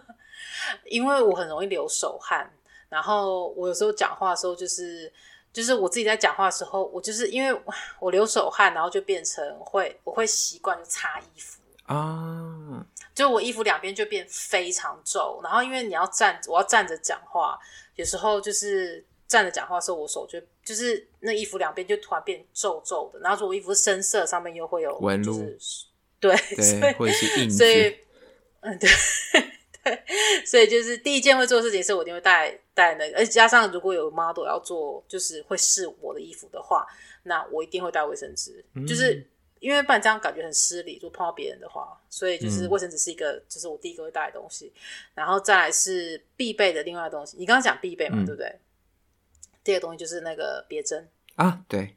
因为我很容易流手汗，然后我有时候讲话的时候，就是就是我自己在讲话的时候，我就是因为我流手汗，然后就变成会我会习惯就擦衣服啊，就我衣服两边就变非常皱，然后因为你要站，我要站着讲话，有时候就是站着讲话的时候，我手就就是那衣服两边就突然变皱皱的，然后如果我衣服是深色，上面又会有纹路，对对，或者是印子，所以嗯对。对，所以就是第一件会做的事情是我一定会带带那个，而且加上如果有 model 要做，就是会试我的衣服的话，那我一定会带卫生纸，嗯、就是因为不然这样感觉很失礼，就碰到别人的话，所以就是卫生纸是一个，嗯、就是我第一个会带的东西，然后再来是必备的另外的东西。你刚刚讲必备嘛，嗯、对不对？第二个东西就是那个别针啊，对，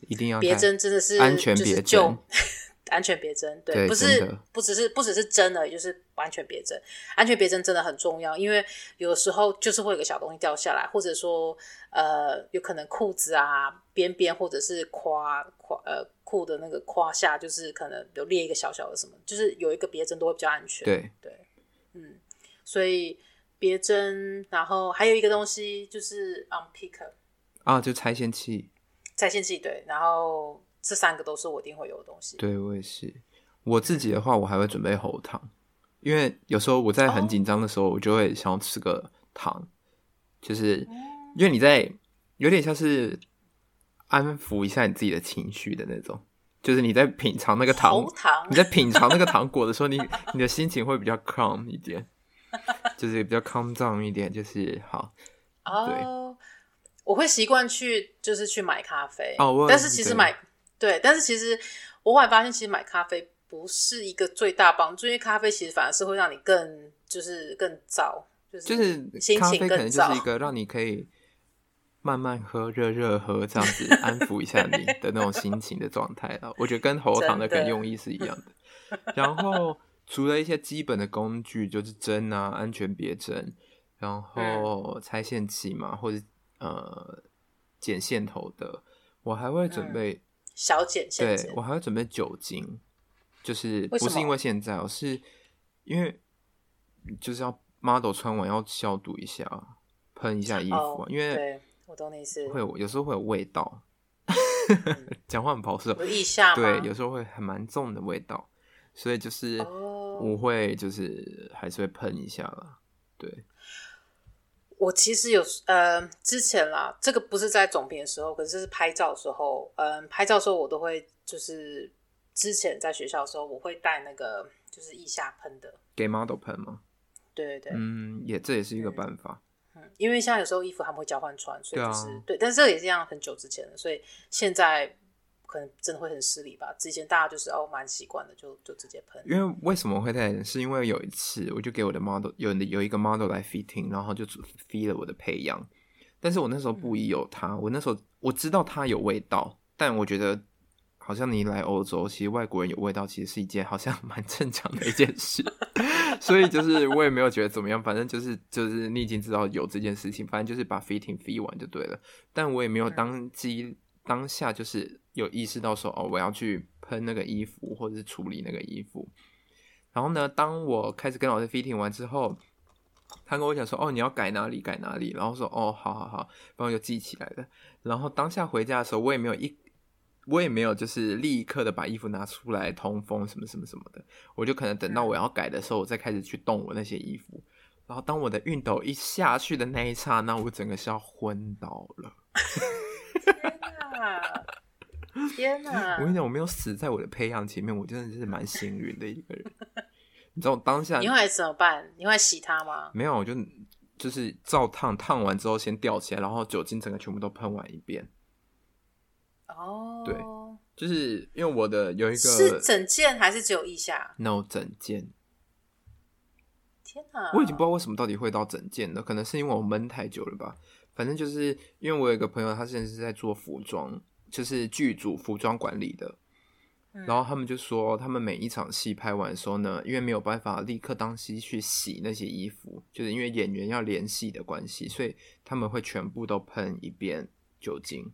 一定要别针，真的是安全别针。安全别针，对，对不是不只是不只是针而已，就是安全别针。安全别针真的很重要，因为有时候就是会有个小东西掉下来，或者说呃，有可能裤子啊边边或者是胯胯呃裤的那个胯下，就是可能有裂一个小小的什么，就是有一个别针都会比较安全。对对，嗯，所以别针，然后还有一个东西就是 unpicker 啊，就拆线器，拆线器对，然后。这三个都是我一定会有的东西。对，我也是。我自己的话，我还会准备喉糖，因为有时候我在很紧张的时候，我就会想要吃个糖，就是因为你在有点像是安抚一下你自己的情绪的那种，就是你在品尝那个糖，你在品尝那个糖果的时候，你 你的心情会比较 calm 一点，就是比较 calm down 一点，就是好。哦，oh, 我会习惯去就是去买咖啡，oh, 但是其实买。对，但是其实我后来发现，其实买咖啡不是一个最大帮助，因为咖啡其实反而是会让你更就是更燥，就是心情更燥。咖啡可能就是一个让你可以慢慢喝、热热喝这样子 安抚一下你的那种心情的状态了。我觉得跟喉糖的跟用意是一样的。的然后除了一些基本的工具，就是针啊、安全别针，然后拆线器嘛，或者呃剪线头的，我还会准备、嗯。小剪线，对，我还要准备酒精，就是不是因为现在，我是因为就是要 model 穿完要消毒一下，喷一下衣服，啊，oh, 因为对我懂你意思，会有有时候会有味道，讲、嗯、话很保守，有腋下？对，有时候会很蛮重的味道，所以就是我会就是还是会喷一下啦，对。我其实有呃，之前啦，这个不是在总评的时候，可是这是拍照的时候，嗯、呃，拍照的时候我都会就是之前在学校的时候，我会带那个就是腋下喷的，给 model 喷吗？对对对，嗯，也这也是一个办法，嗯，因为像有时候衣服他们会交换穿，所以就是对，啊、对，但是这个也是这样很久之前的，所以现在。可能真的会很失礼吧。之前大家就是哦，蛮习惯的，就就直接喷。因为为什么会带？是因为有一次，我就给我的 model 有有一个 model 来 fitting，然后就 fit 了我的培养。但是我那时候不疑有他，嗯、我那时候我知道他有味道，但我觉得好像你来欧洲，其实外国人有味道，其实是一件好像蛮正常的一件事。所以就是我也没有觉得怎么样，反正就是就是你已经知道有这件事情，反正就是把 fitting fit 完就对了。但我也没有当机。当下就是有意识到说哦，我要去喷那个衣服，或者是处理那个衣服。然后呢，当我开始跟老师 fitting 完之后，他跟我讲说哦，你要改哪里改哪里，然后说哦，好好好，帮我就记起来了。然后当下回家的时候，我也没有一，我也没有就是立刻的把衣服拿出来通风什么什么什么的，我就可能等到我要改的时候，我再开始去动我那些衣服。然后当我的熨斗一下去的那一刹那，我整个是要昏倒了。天哪！我跟你讲，我没有死在我的培养前面，我真的是蛮幸运的一个人。你知道我当下你会怎么办？你会洗它吗？没有，我就就是照烫，烫完之后先吊起来，然后酒精整个全部都喷完一遍。哦，对，就是因为我的有一个是整件还是只有腋下？No，整件。天哪！我已经不知道为什么到底会到整件了，可能是因为我闷太久了吧。反正就是因为我有一个朋友，他现在是在做服装，就是剧组服装管理的。嗯、然后他们就说，他们每一场戏拍完的时候呢，因为没有办法立刻当机去洗那些衣服，就是因为演员要联系的关系，所以他们会全部都喷一遍酒精，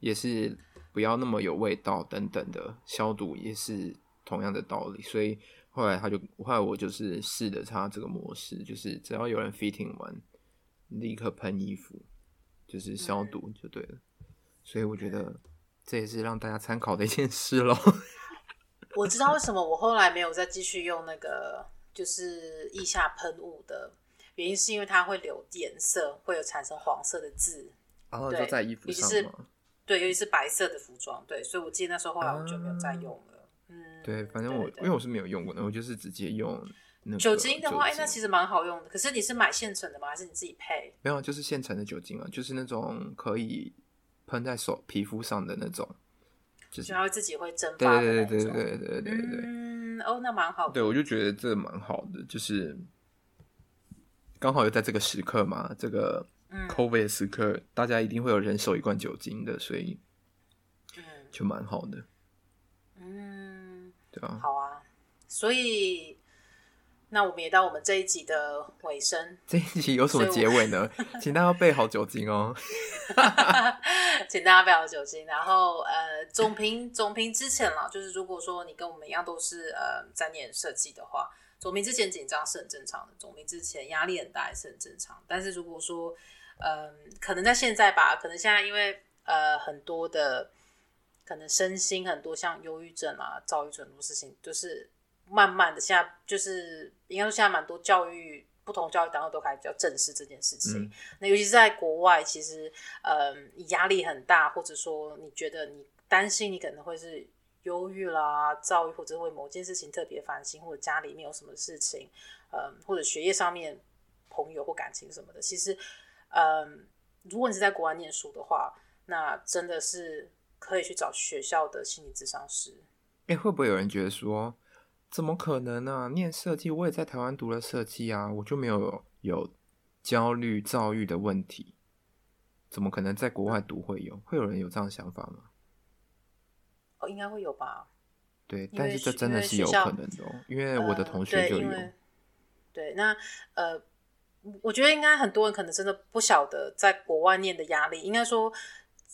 也是不要那么有味道等等的消毒，也是同样的道理。所以后来他就后来我就是试着他这个模式，就是只要有人 fitting 完。立刻喷衣服，就是消毒就对了。嗯、所以我觉得这也是让大家参考的一件事喽。我知道为什么我后来没有再继续用那个就是腋下喷雾的原因，是因为它会留颜色，会有产生黄色的字。然后就在衣服上吗？对，尤其是白色的服装，对，所以我记得那时候后来我就没有再用了。啊、嗯，对，反正我因为我是没有用过的，我就是直接用那个酒精的话，哎，那其实蛮好用的。可是你是买现成的吗？还是你自己配？没有，就是现成的酒精啊，就是那种可以喷在手皮肤上的那种，就是它自己会蒸发的那种。对对对对对对对对。嗯，哦，那蛮好的。对，我就觉得这蛮好的，就是刚好又在这个时刻嘛，这个。COVID 时刻，大家一定会有人手一罐酒精的，所以，就蛮好的。嗯，对啊，好啊。所以，那我们也到我们这一集的尾声。这一集有什么结尾呢？请大家备好酒精哦。请大家备好酒精，然后呃，总评总评之前啦，就是如果说你跟我们一样都是呃在念设计的话，总评之前紧张是很正常的，总评之前压力很大也是很正常。但是如果说嗯，可能在现在吧，可能现在因为呃很多的可能身心很多像忧郁症啊、躁郁症很多事情，就是慢慢的现在就是应该说现在蛮多教育不同教育单位都开始比较正视这件事情。嗯、那尤其是在国外，其实嗯压力很大，或者说你觉得你担心你可能会是忧郁啦、躁郁，或者为某件事情特别烦心，或者家里面有什么事情，嗯，或者学业上面朋友或感情什么的，其实。嗯，如果你是在国外念书的话，那真的是可以去找学校的心理咨商师。哎、欸，会不会有人觉得说，怎么可能呢、啊？念设计，我也在台湾读了设计啊，我就没有有焦虑、躁郁的问题，怎么可能在国外读会有？会有人有这样想法吗？哦，应该会有吧。对，但是这真的是有可能的、哦，因为我的同学就有。呃、对，对，那呃。我觉得应该很多人可能真的不晓得在国外念的压力。应该说，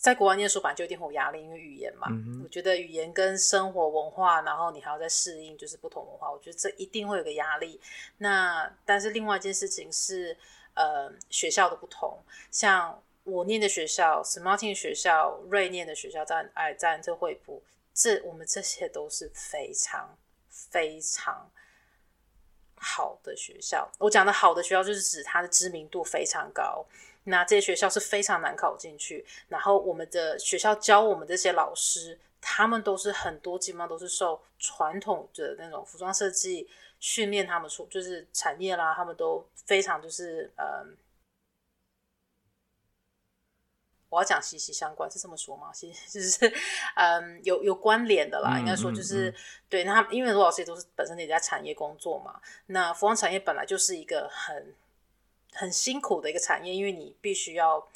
在国外念书本来就一定会有压力，因为语言嘛。嗯、我觉得语言跟生活文化，然后你还要再适应，就是不同文化。我觉得这一定会有个压力。那但是另外一件事情是，呃，学校的不同。像我念的学校，St. Martin 学校，瑞念的学校在哎在这惠普，这我们这些都是非常非常。好的学校，我讲的好的学校就是指它的知名度非常高。那这些学校是非常难考进去。然后我们的学校教我们这些老师，他们都是很多基本上都是受传统的那种服装设计训练，他们出就是产业啦，他们都非常就是嗯。我要讲息息相关是这么说吗？其 实就是，嗯，有有关联的啦。嗯、应该说就是，嗯嗯、对，那他因为罗老师也都是本身也在产业工作嘛。那服装产业本来就是一个很很辛苦的一个产业，因为你必须要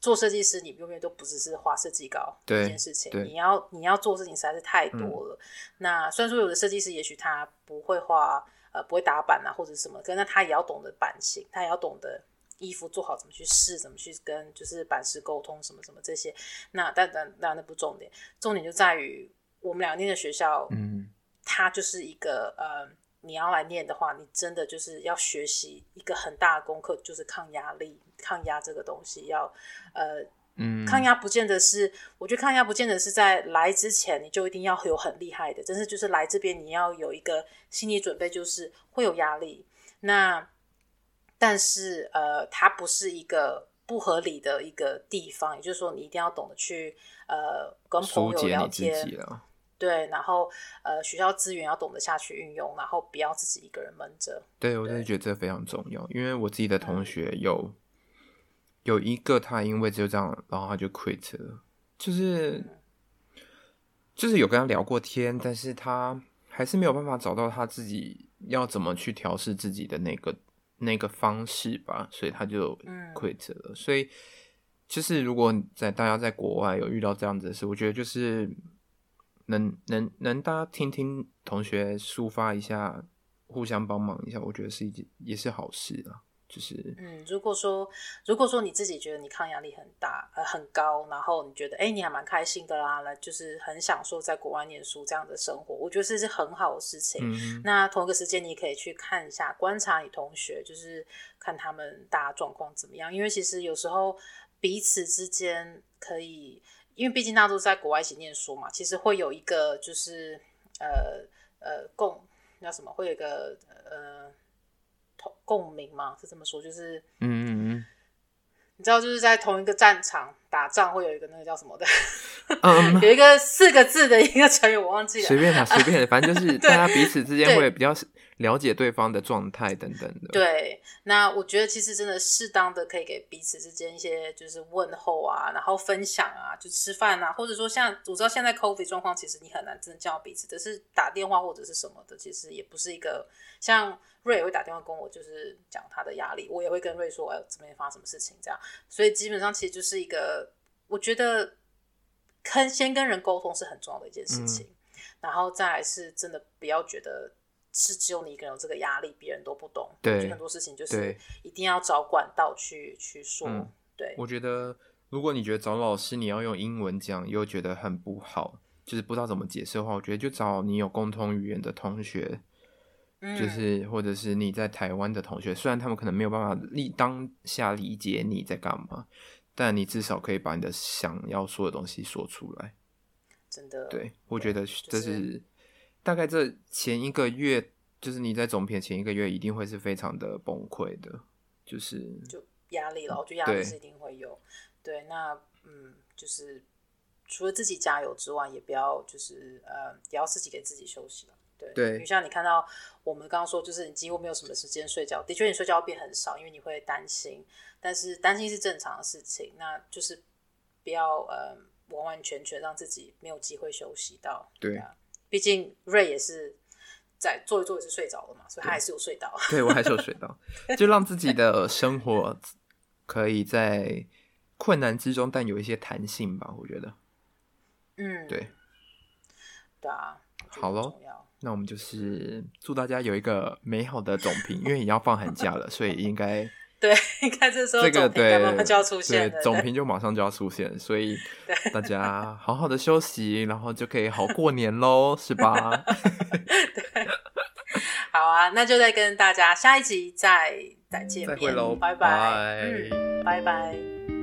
做设计师，你永远都不只是画设计稿这件事情，你要你要做事情实在是太多了。嗯、那虽然说有的设计师也许他不会画，呃，不会打版啊或者什么，可那他也要懂得版型，他也要懂得。衣服做好怎么去试，怎么去跟就是版师沟通，什么什么这些。那但但当然那不重点，重点就在于我们两念的学校，嗯，它就是一个呃，你要来念的话，你真的就是要学习一个很大的功课，就是抗压力，抗压这个东西要呃，嗯，抗压不见得是，我觉得抗压不见得是在来之前你就一定要有很厉害的，真是就是来这边你要有一个心理准备，就是会有压力。那但是，呃，它不是一个不合理的一个地方，也就是说，你一定要懂得去，呃，跟朋友聊天，对，然后，呃，学校资源要懂得下去运用，然后不要自己一个人闷着。对，我真的觉得这非常重要，因为我自己的同学有、嗯、有一个，他因为就这样，然后他就 quit 了，就是、嗯、就是有跟他聊过天，但是他还是没有办法找到他自己要怎么去调试自己的那个。那个方式吧，所以他就 quit 了。嗯、所以，就是如果在大家在国外有遇到这样子的事，我觉得就是能能能大家听听同学抒发一下，互相帮忙一下，我觉得是一件也是好事啊。就是嗯，如果说如果说你自己觉得你抗压力很大呃很高，然后你觉得哎、欸、你还蛮开心的啦，那就是很享受在国外念书这样的生活，我觉得这是很好的事情。嗯、那同一个时间你可以去看一下，观察你同学，就是看他们大家状况怎么样，因为其实有时候彼此之间可以，因为毕竟大家都是在国外一起念书嘛，其实会有一个就是呃呃共叫什么，会有一个呃。共鸣嘛，是这么说，就是嗯嗯嗯，你知道，就是在同一个战场打仗，会有一个那个叫什么的，嗯、有一个四个字的一个成语，我忘记了。随便啦，随便，反正就是 大家彼此之间会比较了解对方的状态等等的。对，那我觉得其实真的适当的可以给彼此之间一些就是问候啊，然后分享啊，就吃饭啊，或者说像我知道现在 COVID 状况，其实你很难真的叫彼此，但是打电话或者是什么的，其实也不是一个像。瑞也会打电话跟我，就是讲他的压力，我也会跟瑞说，哎，这边发生什么事情这样。所以基本上其实就是一个，我觉得跟先跟人沟通是很重要的一件事情，嗯、然后再来是真的不要觉得是只有你一个人有这个压力，别人都不懂。对，很多事情就是一定要找管道去去说。嗯、对，我觉得如果你觉得找老师你要用英文讲又觉得很不好，就是不知道怎么解释的话，我觉得就找你有共同语言的同学。就是，或者是你在台湾的同学，虽然他们可能没有办法立当下理解你在干嘛，但你至少可以把你的想要说的东西说出来。真的，对，我觉得这是大概这前一个月，就是你在总片前一个月一定会是非常的崩溃的，就是就压力了，我觉得压力是一定会有。对，对，那嗯，就是除了自己加油之外，也不要就是呃，也要自己给自己休息了。对，就像你看到我们刚刚说，就是你几乎没有什么时间睡觉。的确，你睡觉会变很少，因为你会担心。但是担心是正常的事情，那就是不要呃完完全全让自己没有机会休息到。对啊，毕竟瑞也是在做一做也是睡着了嘛，所以他还是有睡到。对，我还是有睡到，就让自己的生活可以在困难之中，但有一些弹性吧。我觉得，嗯，对，对啊，好喽。那我们就是祝大家有一个美好的总评，因为也要放寒假了，所以应该对，你看这时候总评马上就要出现，总评就马上就要出现，所以 大家好好的休息，然后就可以好过年喽，是吧？对，好啊，那就再跟大家下一集再再见拜拜，嗯，拜拜。